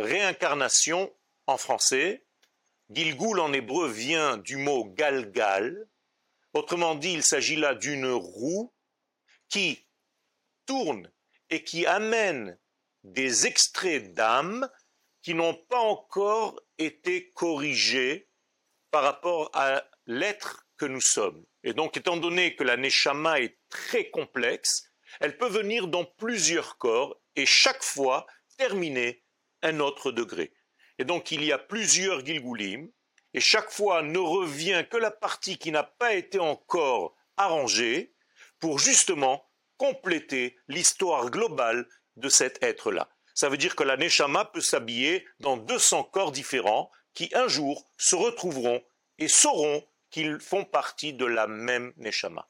réincarnation en français. Gilgul en hébreu vient du mot galgal. Autrement dit, il s'agit là d'une roue qui tourne et qui amène des extraits d'âme qui n'ont pas encore été corrigés par rapport à l'être que nous sommes. Et donc, étant donné que la neshama est très complexe, elle peut venir dans plusieurs corps et chaque fois terminer un autre degré. Et donc, il y a plusieurs Gilgulim, et chaque fois ne revient que la partie qui n'a pas été encore arrangée pour justement compléter l'histoire globale de cet être-là. Ça veut dire que la Neshama peut s'habiller dans 200 corps différents qui un jour se retrouveront et sauront qu'ils font partie de la même Neshama.